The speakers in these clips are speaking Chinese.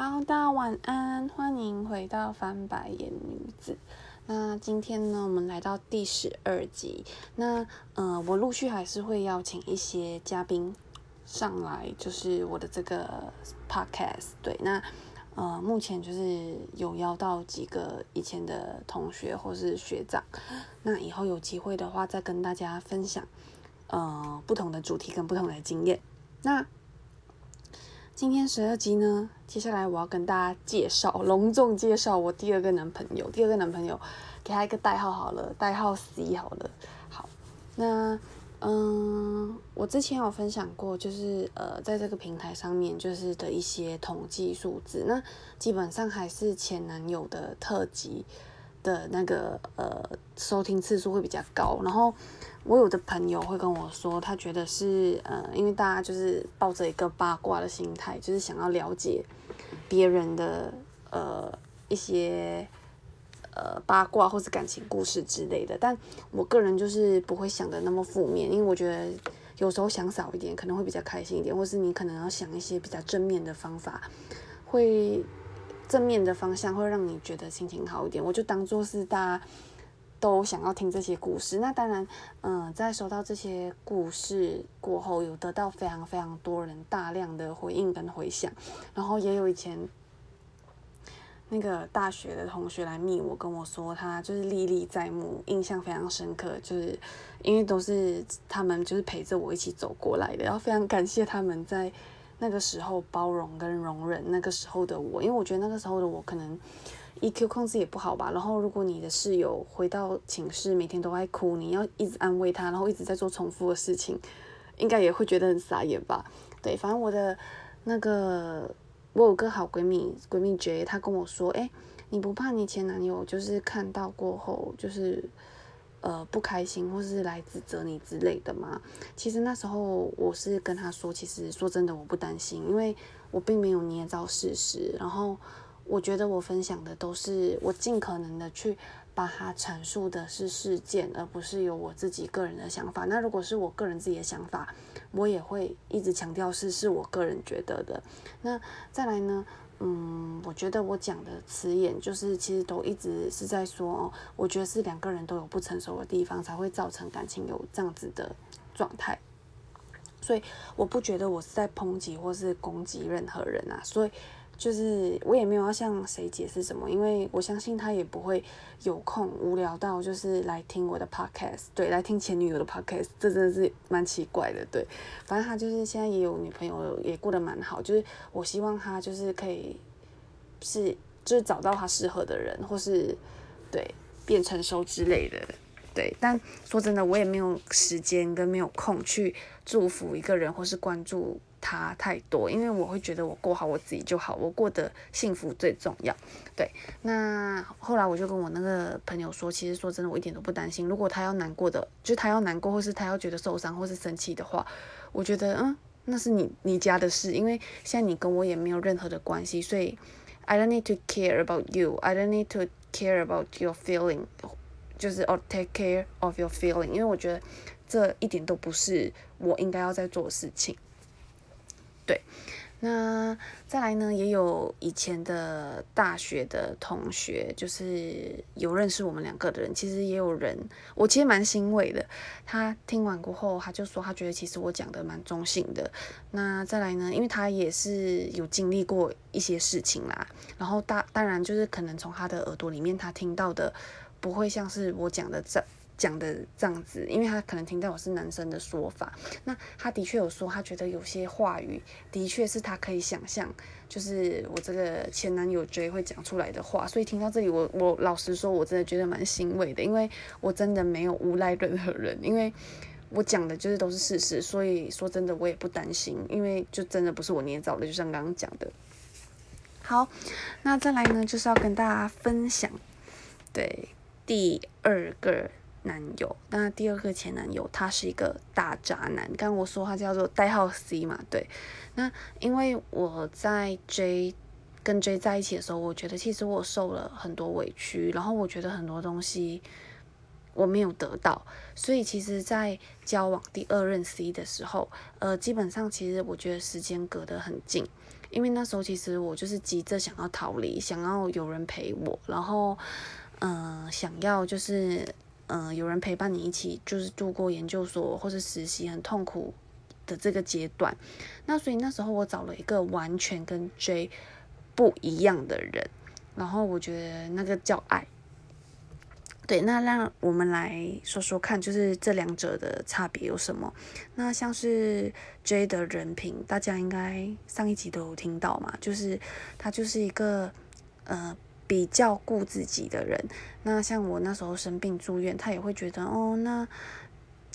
好，的晚安，欢迎回到翻白眼女子。那今天呢，我们来到第十二集。那呃，我陆续还是会邀请一些嘉宾上来，就是我的这个 podcast。对，那呃，目前就是有邀到几个以前的同学或是学长。那以后有机会的话，再跟大家分享呃不同的主题跟不同的经验。那今天十二集呢，接下来我要跟大家介绍，隆重介绍我第二个男朋友。第二个男朋友，给他一个代号好了，代号 C 好了。好，那嗯，我之前有分享过，就是呃，在这个平台上面，就是的一些统计数字，那基本上还是前男友的特辑的那个呃收听次数会比较高，然后。我有的朋友会跟我说，他觉得是呃，因为大家就是抱着一个八卦的心态，就是想要了解别人的呃一些呃八卦或是感情故事之类的。但我个人就是不会想的那么负面，因为我觉得有时候想少一点可能会比较开心一点，或是你可能要想一些比较正面的方法，会正面的方向会让你觉得心情好一点。我就当做是大家。都想要听这些故事，那当然，嗯，在收到这些故事过后，有得到非常非常多人大量的回应跟回响，然后也有以前那个大学的同学来密我跟我说，他就是历历在目，印象非常深刻，就是因为都是他们就是陪着我一起走过来的，然后非常感谢他们在那个时候包容跟容忍那个时候的我，因为我觉得那个时候的我可能。EQ 控制也不好吧，然后如果你的室友回到寝室每天都在哭，你要一直安慰他，然后一直在做重复的事情，应该也会觉得很傻眼吧？对，反正我的那个我有个好闺蜜，闺蜜 J，她跟我说，哎，你不怕你前男友就是看到过后就是呃不开心，或是来指责你之类的吗？其实那时候我是跟她说，其实说真的我不担心，因为我并没有捏造事实，然后。我觉得我分享的都是我尽可能的去把它阐述的是事件，而不是有我自己个人的想法。那如果是我个人自己的想法，我也会一直强调是是我个人觉得的。那再来呢？嗯，我觉得我讲的词眼就是其实都一直是在说哦，我觉得是两个人都有不成熟的地方，才会造成感情有这样子的状态。所以我不觉得我是在抨击或是攻击任何人啊，所以。就是我也没有要向谁解释什么，因为我相信他也不会有空无聊到就是来听我的 podcast，对，来听前女友的 podcast，这真的是蛮奇怪的，对。反正他就是现在也有女朋友，也过得蛮好，就是我希望他就是可以是就是找到他适合的人，或是对变成熟之类的，对。但说真的，我也没有时间跟没有空去祝福一个人或是关注。他太多，因为我会觉得我过好我自己就好，我过得幸福最重要。对，那后来我就跟我那个朋友说，其实说真的，我一点都不担心。如果他要难过的，就他要难过，或是他要觉得受伤，或是生气的话，我觉得嗯，那是你你家的事，因为现在你跟我也没有任何的关系，所以 I don't need to care about you, I don't need to care about your feeling，就是 or take care of your feeling，因为我觉得这一点都不是我应该要在做的事情。对，那再来呢？也有以前的大学的同学，就是有认识我们两个的人。其实也有人，我其实蛮欣慰的。他听完过后，他就说他觉得其实我讲的蛮中性的。那再来呢？因为他也是有经历过一些事情啦，然后大当然就是可能从他的耳朵里面，他听到的不会像是我讲的这。讲的这样子，因为他可能听到我是男生的说法，那他的确有说，他觉得有些话语的确是他可以想象，就是我这个前男友 J 会讲出来的话，所以听到这里，我我老实说，我真的觉得蛮欣慰的，因为我真的没有诬赖任何人，因为我讲的就是都是事实，所以说真的我也不担心，因为就真的不是我捏造的，就像刚刚讲的。好，那再来呢，就是要跟大家分享，对第二个。男友，那第二个前男友，他是一个大渣男。刚我说他叫做代号 C 嘛，对。那因为我在 J 跟 J 在一起的时候，我觉得其实我受了很多委屈，然后我觉得很多东西我没有得到，所以其实，在交往第二任 C 的时候，呃，基本上其实我觉得时间隔得很近，因为那时候其实我就是急着想要逃离，想要有人陪我，然后嗯，想要就是嗯有人陪伴你一起，就是度过研究所或者实习很痛苦的这个阶段。那所以那时候我找了一个完全跟 J 不一样的人，然后我觉得那个叫爱。对，那让我们来说说看，就是这两者的差别有什么？那像是 J 的人品，大家应该上一集都有听到嘛，就是他就是一个呃比较顾自己的人。那像我那时候生病住院，他也会觉得哦，那。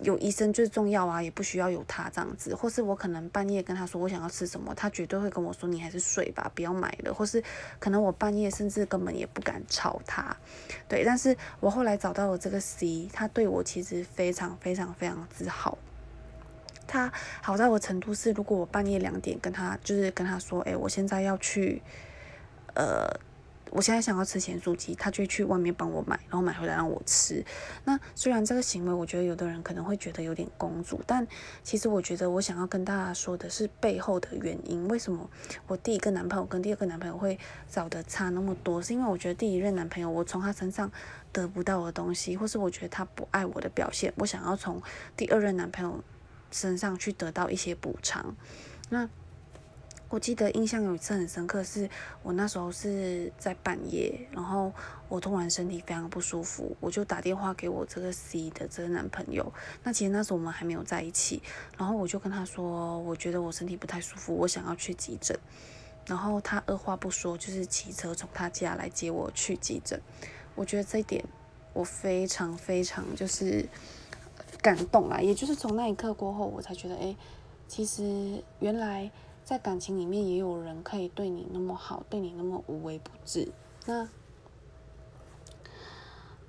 有医生最重要啊，也不需要有他这样子，或是我可能半夜跟他说我想要吃什么，他绝对会跟我说你还是睡吧，不要买了，或是可能我半夜甚至根本也不敢吵他，对，但是我后来找到了这个 C，他对我其实非常非常非常之好，他好到的程度是，如果我半夜两点跟他就是跟他说，哎，我现在要去，呃。我现在想要吃咸酥鸡，他就去外面帮我买，然后买回来让我吃。那虽然这个行为，我觉得有的人可能会觉得有点公主，但其实我觉得我想要跟大家说的是背后的原因。为什么我第一个男朋友跟第二个男朋友会找的差那么多？是因为我觉得第一任男朋友，我从他身上得不到的东西，或是我觉得他不爱我的表现，我想要从第二任男朋友身上去得到一些补偿。那。我记得印象有一次很深刻，是我那时候是在半夜，然后我突然身体非常不舒服，我就打电话给我这个 C 的这个男朋友。那其实那时候我们还没有在一起，然后我就跟他说，我觉得我身体不太舒服，我想要去急诊。然后他二话不说，就是骑车从他家来接我去急诊。我觉得这一点我非常非常就是感动啊！也就是从那一刻过后，我才觉得，哎，其实原来。在感情里面也有人可以对你那么好，对你那么无微不至。那，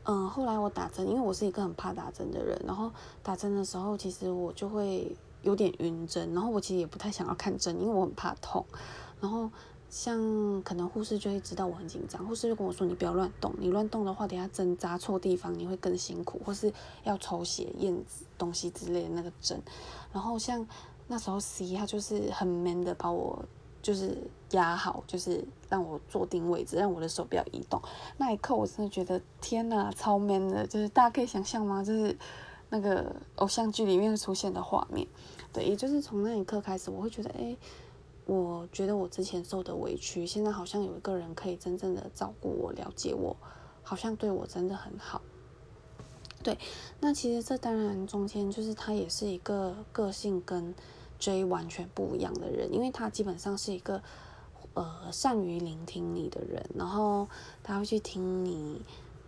嗯，后来我打针，因为我是一个很怕打针的人，然后打针的时候，其实我就会有点晕针，然后我其实也不太想要看针，因为我很怕痛。然后像可能护士就会知道我很紧张，护士就跟我说：“你不要乱动，你乱动的话，等下针扎错地方，你会更辛苦，或是要抽血验东西之类的那个针。”然后像。那时候 C 他就是很 man 的把我就是压好，就是让我坐定位置，让我的手不要移动。那一刻我真的觉得天呐，超 man 的，就是大家可以想象吗？就是那个偶像剧里面出现的画面。对，也就是从那一刻开始，我会觉得，哎，我觉得我之前受的委屈，现在好像有一个人可以真正的照顾我、了解我，好像对我真的很好。对，那其实这当然中间就是他也是一个个性跟 J 完全不一样的人，因为他基本上是一个呃善于聆听你的人，然后他会去听你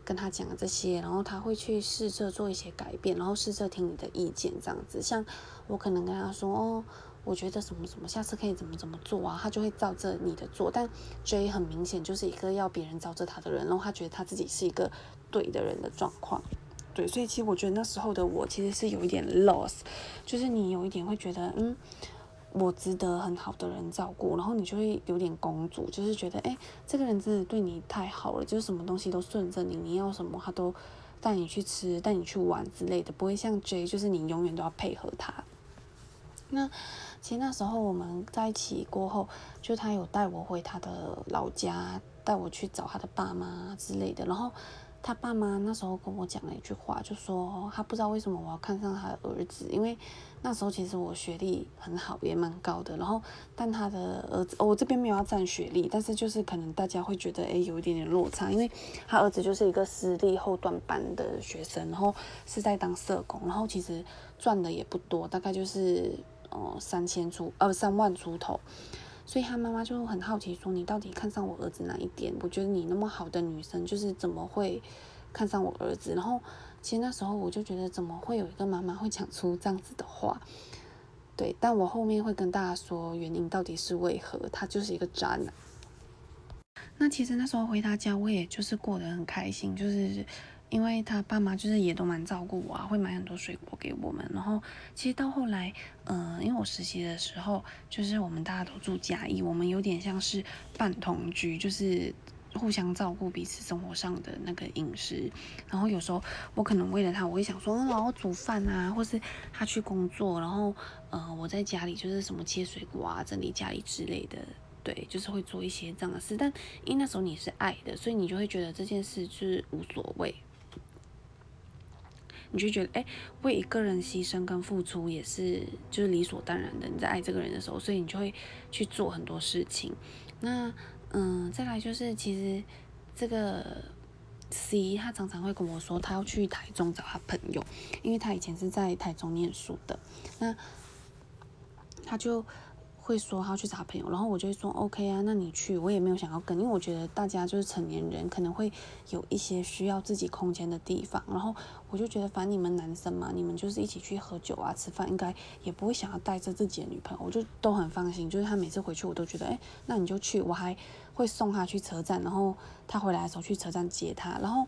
跟他讲这些，然后他会去试着做一些改变，然后试着听你的意见这样子。像我可能跟他说哦，我觉得什么什么，下次可以怎么怎么做啊，他就会照着你的做。但 J 很明显就是一个要别人照着他的人，然后他觉得他自己是一个对的人的状况。对，所以其实我觉得那时候的我其实是有一点 loss，就是你有一点会觉得，嗯，我值得很好的人照顾，然后你就会有点公主，就是觉得，哎，这个人真的对你太好了，就是什么东西都顺着你，你要什么他都带你去吃，带你去玩之类的，不会像 J，就是你永远都要配合他。那其实那时候我们在一起过后，就他有带我回他的老家，带我去找他的爸妈之类的，然后。他爸妈那时候跟我讲了一句话，就说他不知道为什么我要看上他的儿子，因为那时候其实我学历很好，也蛮高的。然后，但他的儿子，哦我这边没有要占学历，但是就是可能大家会觉得，哎，有一点点落差，因为他儿子就是一个私立后段班的学生，然后是在当社工，然后其实赚的也不多，大概就是呃三千出呃三万出头。所以他妈妈就很好奇，说你到底看上我儿子哪一点？我觉得你那么好的女生，就是怎么会看上我儿子？然后其实那时候我就觉得，怎么会有一个妈妈会讲出这样子的话？对，但我后面会跟大家说原因到底是为何，他就是一个渣男。那其实那时候回他家，我也就是过得很开心，就是。因为他爸妈就是也都蛮照顾我啊，会买很多水果给我们。然后其实到后来，嗯，因为我实习的时候，就是我们大家都住家义，我们有点像是半同居，就是互相照顾彼此生活上的那个饮食。然后有时候我可能为了他，我会想说，嗯，我煮饭啊，或是他去工作，然后呃，我在家里就是什么切水果啊、整理家里之类的。对，就是会做一些这样的事。但因为那时候你是爱的，所以你就会觉得这件事就是无所谓。你就觉得，哎，为一个人牺牲跟付出也是就是理所当然的。你在爱这个人的时候，所以你就会去做很多事情。那，嗯，再来就是其实这个 C 他常常会跟我说，他要去台中找他朋友，因为他以前是在台中念书的。那他就。会说他要去找朋友，然后我就会说 OK 啊，那你去，我也没有想要跟，因为我觉得大家就是成年人，可能会有一些需要自己空间的地方，然后我就觉得，反正你们男生嘛，你们就是一起去喝酒啊、吃饭，应该也不会想要带着自己的女朋友，我就都很放心。就是他每次回去，我都觉得，哎，那你就去，我还会送他去车站，然后他回来的时候去车站接他。然后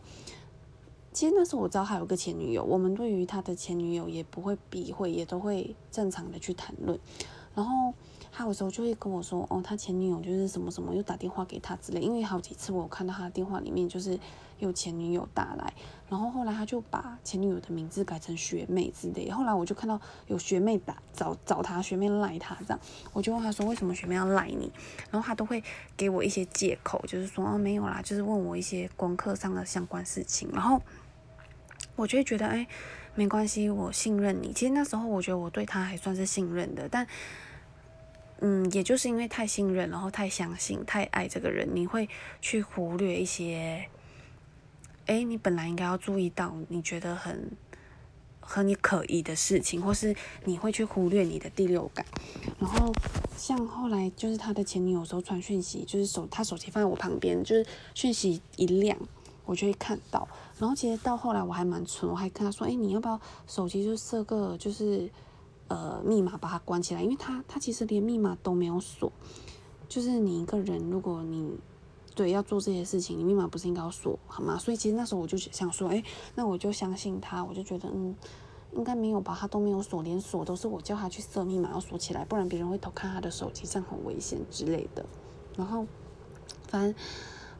其实那时候我知道他有个前女友，我们对于他的前女友也不会避讳，也都会正常的去谈论，然后。他有时候就会跟我说，哦，他前女友就是什么什么，又打电话给他之类。因为好几次我看到他的电话里面就是有前女友打来，然后后来他就把前女友的名字改成学妹之类。后来我就看到有学妹打找找他，学妹赖他这样，我就问他说为什么学妹要赖你？然后他都会给我一些借口，就是说哦没有啦，就是问我一些功课上的相关事情。然后我就会觉得哎没关系，我信任你。其实那时候我觉得我对他还算是信任的，但。嗯，也就是因为太信任，然后太相信，太爱这个人，你会去忽略一些，哎，你本来应该要注意到，你觉得很和你可疑的事情，或是你会去忽略你的第六感。然后像后来就是他的前女友时候传讯息，就是手他手机放在我旁边，就是讯息一亮，我就会看到。然后其实到后来我还蛮蠢，我还跟他说，哎，你要不要手机就设个就是。呃，密码把它关起来，因为他他其实连密码都没有锁，就是你一个人，如果你对要做这些事情，你密码不是应该要锁好吗？所以其实那时候我就想说，哎，那我就相信他，我就觉得嗯，应该没有吧，他都没有锁，连锁都是我叫他去设密码要锁起来，不然别人会偷看他的手机，这样很危险之类的。然后反正。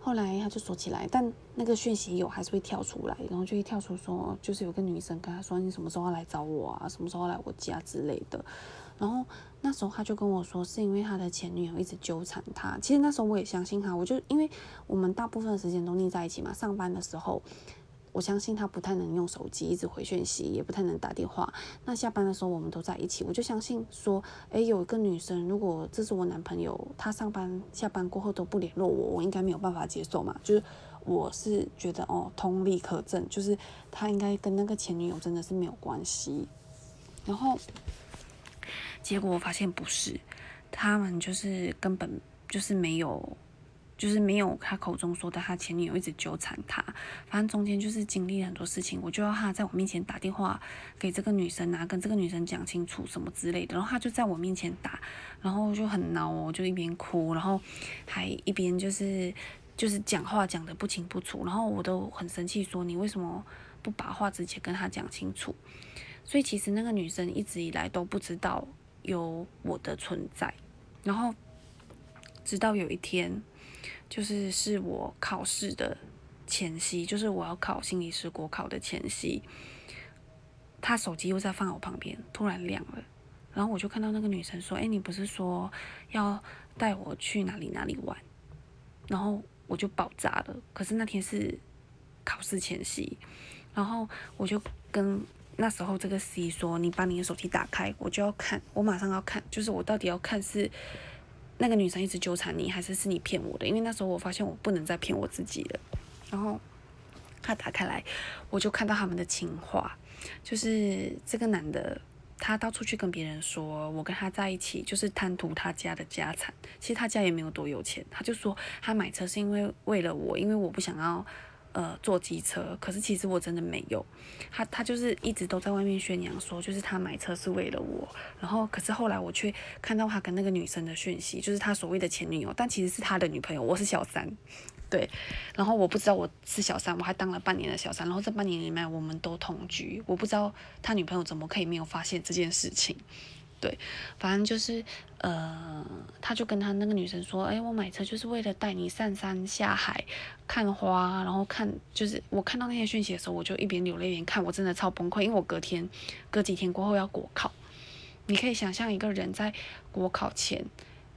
后来他就锁起来，但那个讯息有还是会跳出来，然后就会跳出说，就是有个女生跟他说你什么时候要来找我啊，什么时候来我家之类的。然后那时候他就跟我说，是因为他的前女友一直纠缠他。其实那时候我也相信他，我就因为我们大部分时间都腻在一起嘛，上班的时候。我相信他不太能用手机一直回讯息，也不太能打电话。那下班的时候我们都在一起，我就相信说，诶，有一个女生，如果这是我男朋友，他上班下班过后都不联络我，我应该没有办法接受嘛。就是我是觉得哦，通力可证，就是他应该跟那个前女友真的是没有关系。然后结果我发现不是，他们就是根本就是没有。就是没有他口中说的，他前女友一直纠缠他，反正中间就是经历很多事情，我就要他在我面前打电话给这个女生啊，跟这个女生讲清楚什么之类的，然后他就在我面前打，然后就很恼哦，就一边哭，然后还一边就是就是讲话讲的不清不楚，然后我都很生气，说你为什么不把话直接跟他讲清楚？所以其实那个女生一直以来都不知道有我的存在，然后直到有一天。就是是我考试的前夕，就是我要考心理师国考的前夕，他手机又在放我旁边，突然亮了，然后我就看到那个女生说：“哎，你不是说要带我去哪里哪里玩？”然后我就爆炸了。可是那天是考试前夕，然后我就跟那时候这个 C 说：“你把你的手机打开，我就要看，我马上要看，就是我到底要看是。”那个女生一直纠缠你，还是是你骗我的？因为那时候我发现我不能再骗我自己了。然后他打开来，我就看到他们的情话，就是这个男的，他到处去跟别人说我跟他在一起，就是贪图他家的家产。其实他家也没有多有钱，他就说他买车是因为为了我，因为我不想要。呃，坐机车，可是其实我真的没有，他他就是一直都在外面宣扬说，就是他买车是为了我，然后可是后来我却看到他跟那个女生的讯息，就是他所谓的前女友，但其实是他的女朋友，我是小三，对，然后我不知道我是小三，我还当了半年的小三，然后这半年里面我们都同居，我不知道他女朋友怎么可以没有发现这件事情。对，反正就是，呃，他就跟他那个女生说，哎，我买车就是为了带你上山下海看花，然后看，就是我看到那些讯息的时候，我就一边流泪一边看，我真的超崩溃，因为我隔天，隔几天过后要国考，你可以想象一个人在国考前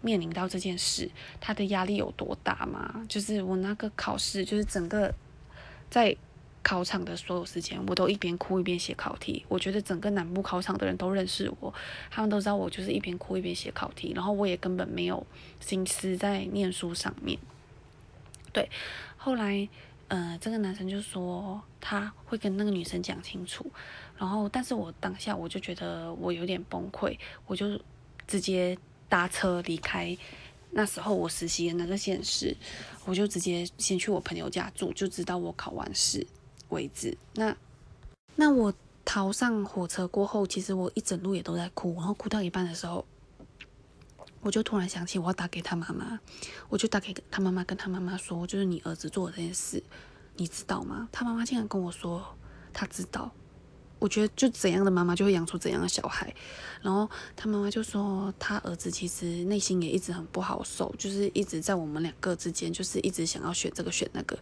面临到这件事，他的压力有多大吗？就是我那个考试，就是整个在考场的所有时间，我都一边哭一边写考题。我觉得整个南部考场的人都认识我，他们都知道我就是一边哭一边写考题，然后我也根本没有心思在念书上面。对，后来，呃，这个男生就说他会跟那个女生讲清楚，然后，但是我当下我就觉得我有点崩溃，我就直接搭车离开。那时候我实习的那个县市，我就直接先去我朋友家住，就知道我考完试位置。那，那我逃上火车过后，其实我一整路也都在哭，然后哭到一半的时候。我就突然想起我要打给他妈妈，我就打给他妈妈，跟他妈妈说，就是你儿子做的这件事，你知道吗？他妈妈竟然跟我说他知道。我觉得就怎样的妈妈就会养出怎样的小孩。然后他妈妈就说，他儿子其实内心也一直很不好受，就是一直在我们两个之间，就是一直想要选这个选那个。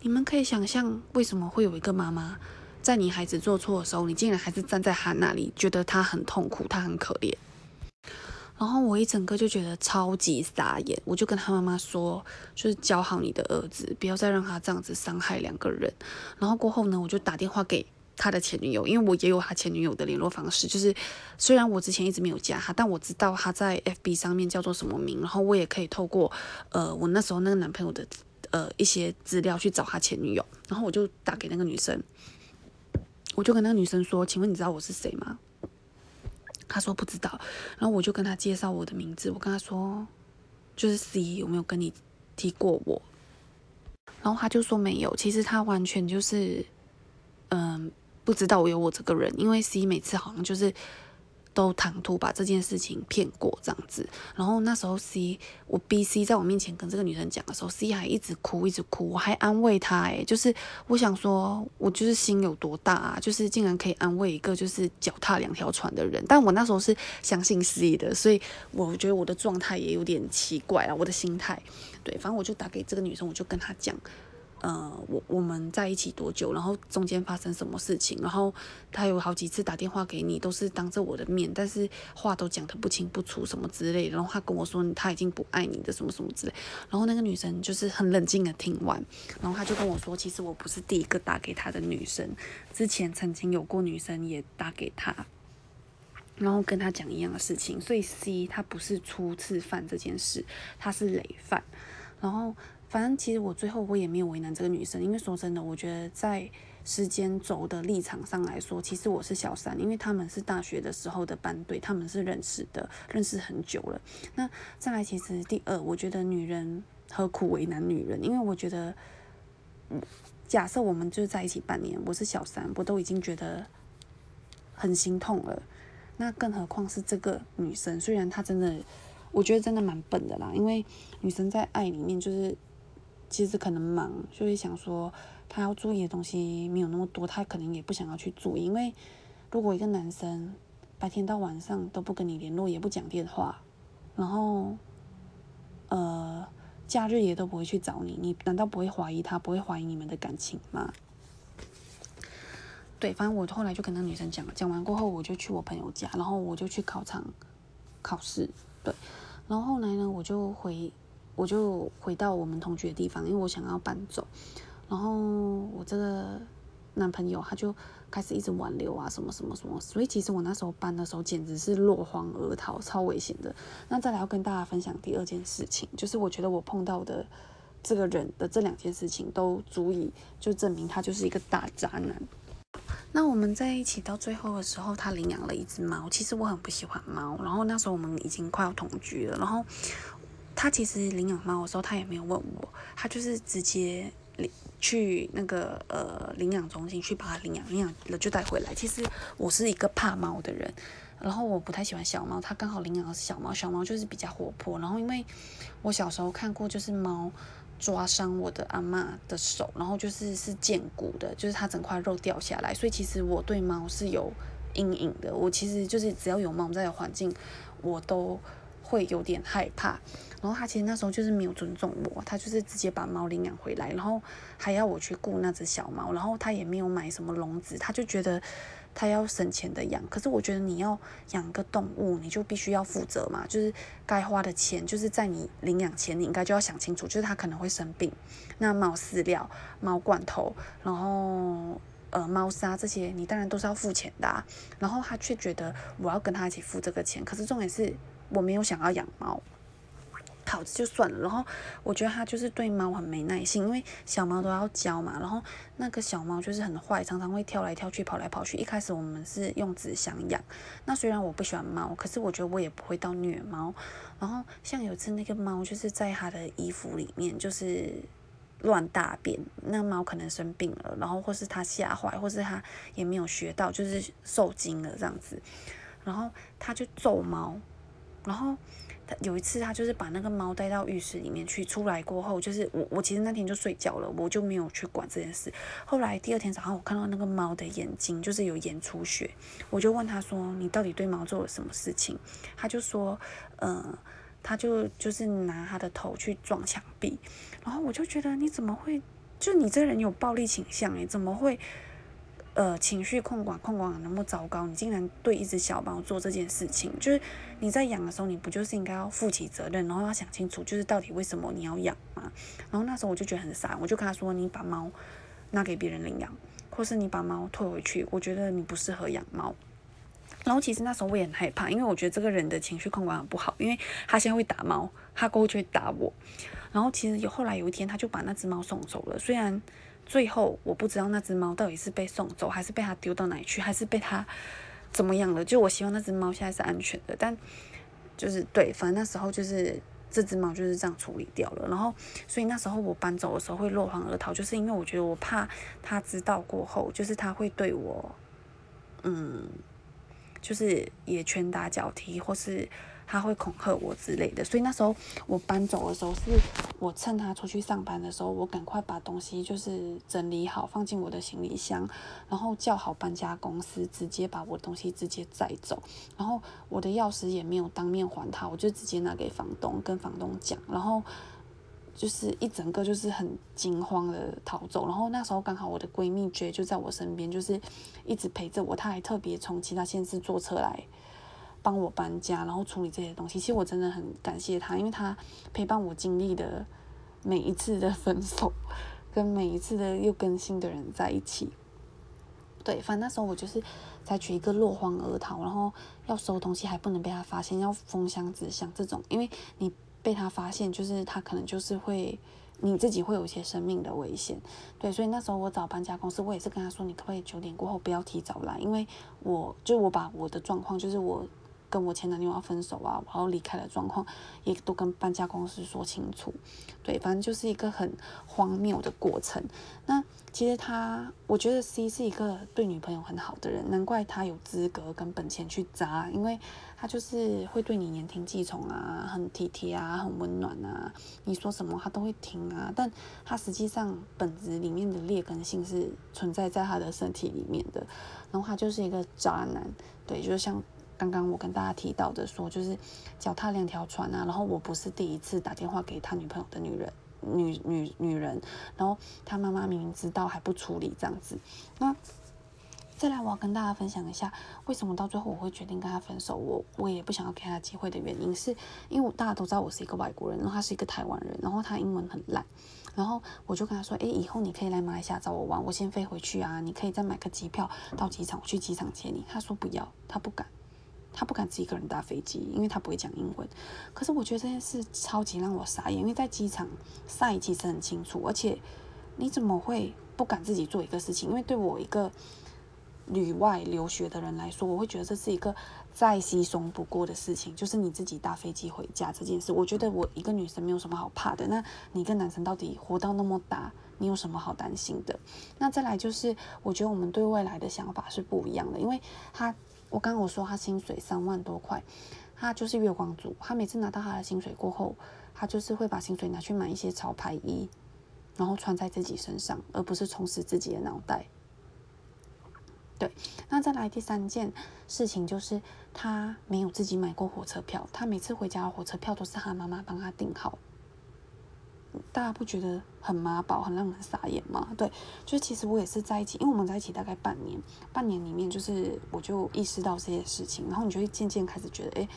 你们可以想象，为什么会有一个妈妈，在你孩子做错的时候，你竟然还是站在他那里，觉得他很痛苦，他很可怜。然后我一整个就觉得超级傻眼，我就跟他妈妈说，就是教好你的儿子，不要再让他这样子伤害两个人。然后过后呢，我就打电话给他的前女友，因为我也有他前女友的联络方式。就是虽然我之前一直没有加他，但我知道他在 FB 上面叫做什么名，然后我也可以透过呃我那时候那个男朋友的呃一些资料去找他前女友。然后我就打给那个女生，我就跟那个女生说：“请问你知道我是谁吗？”他说不知道，然后我就跟他介绍我的名字，我跟他说，就是 C 有没有跟你提过我？然后他就说没有，其实他完全就是，嗯，不知道我有我这个人，因为 C 每次好像就是。都唐突把这件事情骗过这样子，然后那时候 C 我 B C 在我面前跟这个女生讲的时候，C 还一直哭一直哭，我还安慰她诶，就是我想说，我就是心有多大啊，就是竟然可以安慰一个就是脚踏两条船的人，但我那时候是相信 C 的，所以我觉得我的状态也有点奇怪啊，我的心态，对，反正我就打给这个女生，我就跟她讲。呃，我我们在一起多久？然后中间发生什么事情？然后他有好几次打电话给你，都是当着我的面，但是话都讲得不清不楚，什么之类的。然后他跟我说他已经不爱你的什么什么之类。然后那个女生就是很冷静的听完，然后他就跟我说，其实我不是第一个打给他的女生，之前曾经有过女生也打给他，然后跟他讲一样的事情。所以 C 他不是初次犯这件事，他是累犯，然后。反正其实我最后我也没有为难这个女生，因为说真的，我觉得在时间轴的立场上来说，其实我是小三，因为他们是大学的时候的班队，他们是认识的，认识很久了。那再来，其实第二，我觉得女人何苦为难女人？因为我觉得，嗯假设我们就在一起半年，我是小三，我都已经觉得很心痛了，那更何况是这个女生？虽然她真的，我觉得真的蛮笨的啦，因为女生在爱里面就是。其实可能忙，就会想说他要注意的东西没有那么多，他可能也不想要去注意。因为如果一个男生白天到晚上都不跟你联络，也不讲电话，然后呃假日也都不会去找你，你难道不会怀疑他，不会怀疑你们的感情吗？对，反正我后来就跟那女生讲，讲完过后我就去我朋友家，然后我就去考场考试，对，然后后来呢我就回。我就回到我们同居的地方，因为我想要搬走。然后我这个男朋友他就开始一直挽留啊，什么什么什么。所以其实我那时候搬的时候简直是落荒而逃，超危险的。那再来要跟大家分享第二件事情，就是我觉得我碰到的这个人的这两件事情都足以就证明他就是一个大渣男。那我们在一起到最后的时候，他领养了一只猫。其实我很不喜欢猫，然后那时候我们已经快要同居了，然后。他其实领养猫的时候，他也没有问我，他就是直接领去那个呃领养中心去把它领养，领养了就带回来。其实我是一个怕猫的人，然后我不太喜欢小猫，他刚好领养的是小猫，小猫就是比较活泼。然后因为我小时候看过，就是猫抓伤我的阿妈的手，然后就是是见骨的，就是它整块肉掉下来，所以其实我对猫是有阴影的。我其实就是只要有猫在的环境，我都。会有点害怕。然后他其实那时候就是没有尊重我，他就是直接把猫领养回来，然后还要我去顾那只小猫，然后他也没有买什么笼子，他就觉得他要省钱的养。可是我觉得你要养个动物，你就必须要负责嘛，就是该花的钱，就是在你领养前你应该就要想清楚，就是他可能会生病，那猫饲料、猫罐头，然后呃猫砂这些，你当然都是要付钱的。然后他却觉得我要跟他一起付这个钱，可是重点是我没有想要养猫。跑就算了，然后我觉得他就是对猫很没耐心，因为小猫都要教嘛，然后那个小猫就是很坏，常常会跳来跳去、跑来跑去。一开始我们是用纸箱养，那虽然我不喜欢猫，可是我觉得我也不会到虐猫。然后像有次那个猫就是在他的衣服里面就是乱大便，那猫可能生病了，然后或是他吓坏，或是他也没有学到，就是受惊了这样子，然后他就揍猫，然后。有一次，他就是把那个猫带到浴室里面去，出来过后，就是我我其实那天就睡觉了，我就没有去管这件事。后来第二天早上，我看到那个猫的眼睛就是有眼出血，我就问他说：“你到底对猫做了什么事情？”他就说：“嗯，他就就是拿他的头去撞墙壁。”然后我就觉得你怎么会，就你这个人有暴力倾向诶，怎么会？呃，情绪控管控管那么糟糕，你竟然对一只小猫做这件事情，就是你在养的时候，你不就是应该要负起责任，然后要想清楚，就是到底为什么你要养吗？然后那时候我就觉得很傻，我就跟他说：“你把猫拿给别人领养，或是你把猫退回去，我觉得你不适合养猫。”然后其实那时候我也很害怕，因为我觉得这个人的情绪控管很不好，因为他现在会打猫，他过后就会打我。然后其实有后来有一天，他就把那只猫送走了，虽然。最后我不知道那只猫到底是被送走，还是被他丢到哪里去，还是被他怎么样了。就我希望那只猫现在是安全的，但就是对，反正那时候就是这只猫就是这样处理掉了。然后，所以那时候我搬走的时候会落荒而逃，就是因为我觉得我怕他知道过后，就是他会对我，嗯，就是也拳打脚踢，或是。他会恐吓我之类的，所以那时候我搬走的时候，是我趁他出去上班的时候，我赶快把东西就是整理好，放进我的行李箱，然后叫好搬家公司，直接把我东西直接载走，然后我的钥匙也没有当面还他，我就直接拿给房东，跟房东讲，然后就是一整个就是很惊慌的逃走，然后那时候刚好我的闺蜜 J 就在我身边，就是一直陪着我，她还特别从其他县市坐车来。帮我搬家，然后处理这些东西，其实我真的很感谢他，因为他陪伴我经历的每一次的分手，跟每一次的又跟新的人在一起。对，反正那时候我就是采取一个落荒而逃，然后要收东西还不能被他发现，要封箱子像这种，因为你被他发现，就是他可能就是会你自己会有一些生命的危险。对，所以那时候我找搬家公司，我也是跟他说，你可不可以九点过后不要提早来，因为我就我把我的状况就是我。跟我前男友要分手啊，然后离开的状况，也都跟搬家公司说清楚。对，反正就是一个很荒谬的过程。那其实他，我觉得 C 是一个对女朋友很好的人，难怪他有资格跟本钱去砸，因为他就是会对你言听计从啊，很体贴啊，很温暖啊，你说什么他都会听啊。但他实际上本质里面的劣根性是存在在他的身体里面的，然后他就是一个渣男。对，就像。刚刚我跟大家提到的说，就是脚踏两条船啊。然后我不是第一次打电话给他女朋友的女人，女女女人。然后他妈妈明明知道还不处理这样子。那再来，我要跟大家分享一下，为什么到最后我会决定跟他分手。我我也不想要给他机会的原因，是因为大家都知道我是一个外国人，然后他是一个台湾人，然后他英文很烂。然后我就跟他说，诶，以后你可以来马来西亚找我玩，我先飞回去啊。你可以再买个机票到机场，我去机场接你。他说不要，他不敢。他不敢自己一个人搭飞机，因为他不会讲英文。可是我觉得这件事超级让我傻眼，因为在机场赛其实很清楚，而且你怎么会不敢自己做一个事情？因为对我一个旅外留学的人来说，我会觉得这是一个再稀松不过的事情，就是你自己搭飞机回家这件事。我觉得我一个女生没有什么好怕的。那你一个男生到底活到那么大，你有什么好担心的？那再来就是，我觉得我们对未来的想法是不一样的，因为他。我刚刚我说他薪水三万多块，他就是月光族。他每次拿到他的薪水过后，他就是会把薪水拿去买一些潮牌衣，然后穿在自己身上，而不是充实自己的脑袋。对，那再来第三件事情就是他没有自己买过火车票，他每次回家的火车票都是他妈妈帮他订好。大家不觉得很妈宝、很让人傻眼吗？对，就是其实我也是在一起，因为我们在一起大概半年，半年里面就是我就意识到这些事情，然后你就会渐渐开始觉得，哎，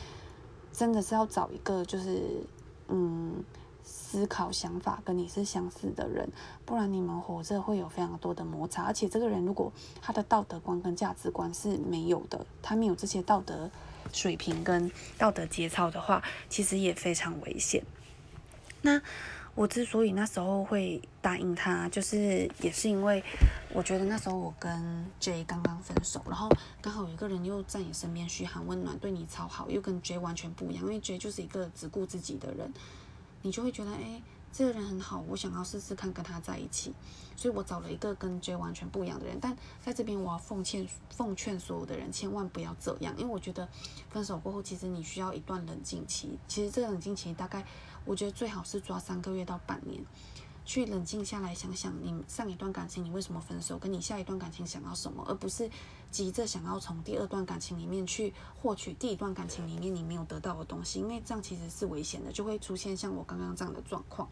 真的是要找一个就是嗯思考想法跟你是相似的人，不然你们活着会有非常多的摩擦，而且这个人如果他的道德观跟价值观是没有的，他没有这些道德水平跟道德节操的话，其实也非常危险。那。我之所以那时候会答应他，就是也是因为我觉得那时候我跟 J 刚刚分手，然后刚好有一个人又在你身边嘘寒问暖，对你超好，又跟 J 完全不一样。因为 J 就是一个只顾自己的人，你就会觉得，哎，这个人很好，我想要试试看跟他在一起。所以我找了一个跟 J 完全不一样的人。但在这边，我要奉劝奉劝所有的人，千万不要这样，因为我觉得分手过后，其实你需要一段冷静期。其实这个冷静期大概。我觉得最好是抓三个月到半年，去冷静下来想想，你上一段感情你为什么分手，跟你下一段感情想要什么，而不是急着想要从第二段感情里面去获取第一段感情里面你没有得到的东西，因为这样其实是危险的，就会出现像我刚刚这样的状况。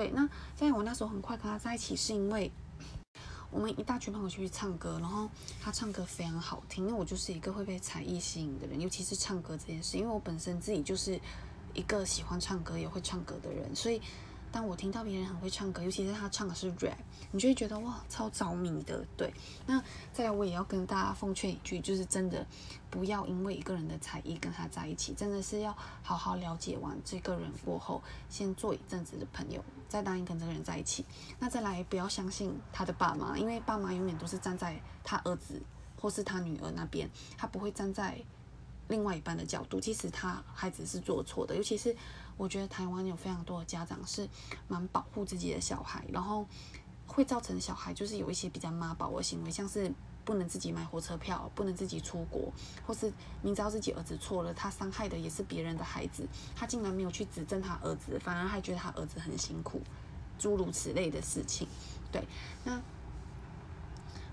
对，那在我那时候很快跟他在一起，是因为我们一大群朋友去唱歌，然后他唱歌非常好听，因为我就是一个会被才艺吸引的人，尤其是唱歌这件事，因为我本身自己就是。一个喜欢唱歌也会唱歌的人，所以当我听到别人很会唱歌，尤其是他唱的是 rap，你就会觉得哇，超着迷的。对，那再来我也要跟大家奉劝一句，就是真的不要因为一个人的才艺跟他在一起，真的是要好好了解完这个人过后，先做一阵子的朋友，再答应跟这个人在一起。那再来不要相信他的爸妈，因为爸妈永远都是站在他儿子或是他女儿那边，他不会站在。另外一半的角度，其实他孩子是做错的，尤其是我觉得台湾有非常多的家长是蛮保护自己的小孩，然后会造成小孩就是有一些比较妈宝的行为，像是不能自己买火车票，不能自己出国，或是明知道自己儿子错了，他伤害的也是别人的孩子，他竟然没有去指正他儿子，反而还觉得他儿子很辛苦，诸如此类的事情。对，那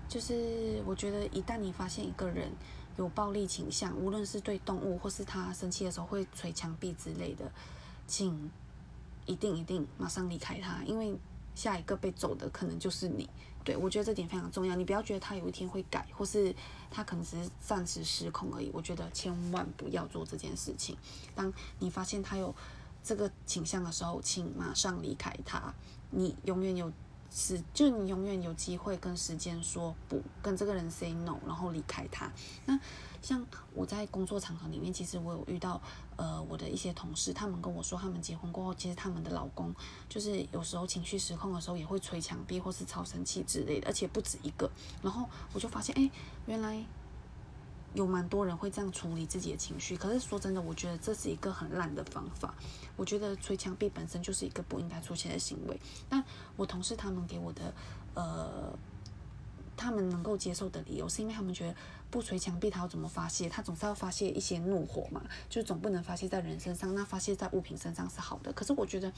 就是我觉得一旦你发现一个人。有暴力倾向，无论是对动物，或是他生气的时候会捶墙壁之类的，请一定一定马上离开他，因为下一个被揍的可能就是你。对我觉得这点非常重要，你不要觉得他有一天会改，或是他可能只是暂时失控而已。我觉得千万不要做这件事情。当你发现他有这个倾向的时候，请马上离开他。你永远有。是，就你永远有机会跟时间说不，跟这个人 say no，然后离开他。那像我在工作场合里面，其实我有遇到，呃，我的一些同事，他们跟我说，他们结婚过后，其实他们的老公就是有时候情绪失控的时候，也会捶墙壁或是超生气之类的，而且不止一个。然后我就发现，哎，原来。有蛮多人会这样处理自己的情绪，可是说真的，我觉得这是一个很烂的方法。我觉得捶墙壁本身就是一个不应该出现的行为。那我同事他们给我的，呃，他们能够接受的理由，是因为他们觉得不捶墙壁，他要怎么发泄？他总是要发泄一些怒火嘛，就总不能发泄在人身上，那发泄在物品身上是好的。可是我觉得。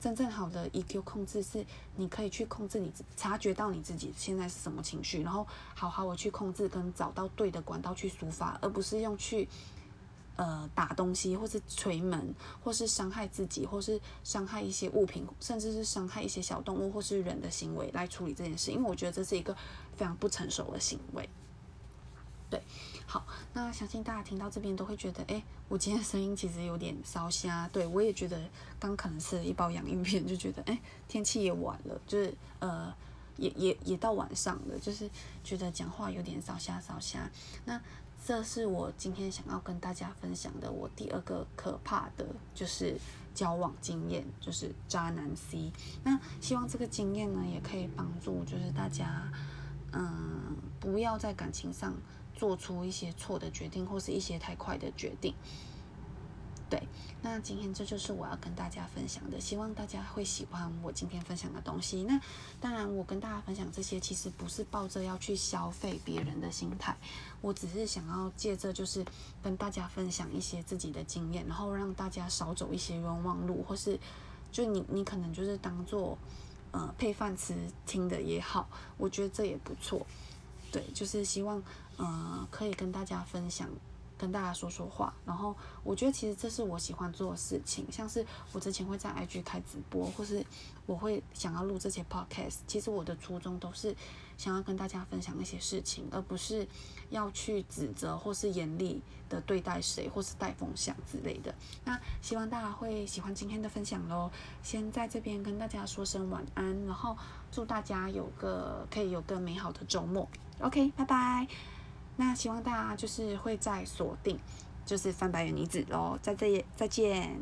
真正好的 EQ 控制是，你可以去控制你察觉到你自己现在是什么情绪，然后好好的去控制跟找到对的管道去抒发，而不是用去呃打东西，或是捶门，或是伤害自己，或是伤害一些物品，甚至是伤害一些小动物或是人的行为来处理这件事，因为我觉得这是一个非常不成熟的行为。对，好，那相信大家听到这边都会觉得，哎，我今天声音其实有点烧瞎。对我也觉得刚可能吃了一包洋芋片，就觉得，哎，天气也晚了，就是呃，也也也到晚上了，就是觉得讲话有点烧瞎烧瞎。那这是我今天想要跟大家分享的，我第二个可怕的就是交往经验，就是渣男 C。那希望这个经验呢，也可以帮助就是大家，嗯，不要在感情上。做出一些错的决定，或是一些太快的决定。对，那今天这就是我要跟大家分享的，希望大家会喜欢我今天分享的东西。那当然，我跟大家分享这些，其实不是抱着要去消费别人的心态，我只是想要借着就是跟大家分享一些自己的经验，然后让大家少走一些冤枉路，或是就你你可能就是当做呃配饭吃听的也好，我觉得这也不错。对，就是希望呃可以跟大家分享。跟大家说说话，然后我觉得其实这是我喜欢做的事情，像是我之前会在 IG 开直播，或是我会想要录这些 podcast，其实我的初衷都是想要跟大家分享一些事情，而不是要去指责或是严厉的对待谁，或是带风向之类的。那希望大家会喜欢今天的分享喽，先在这边跟大家说声晚安，然后祝大家有个可以有个美好的周末。OK，拜拜。那希望大家就是会再锁定，就是翻白眼女子喽，在这里再见。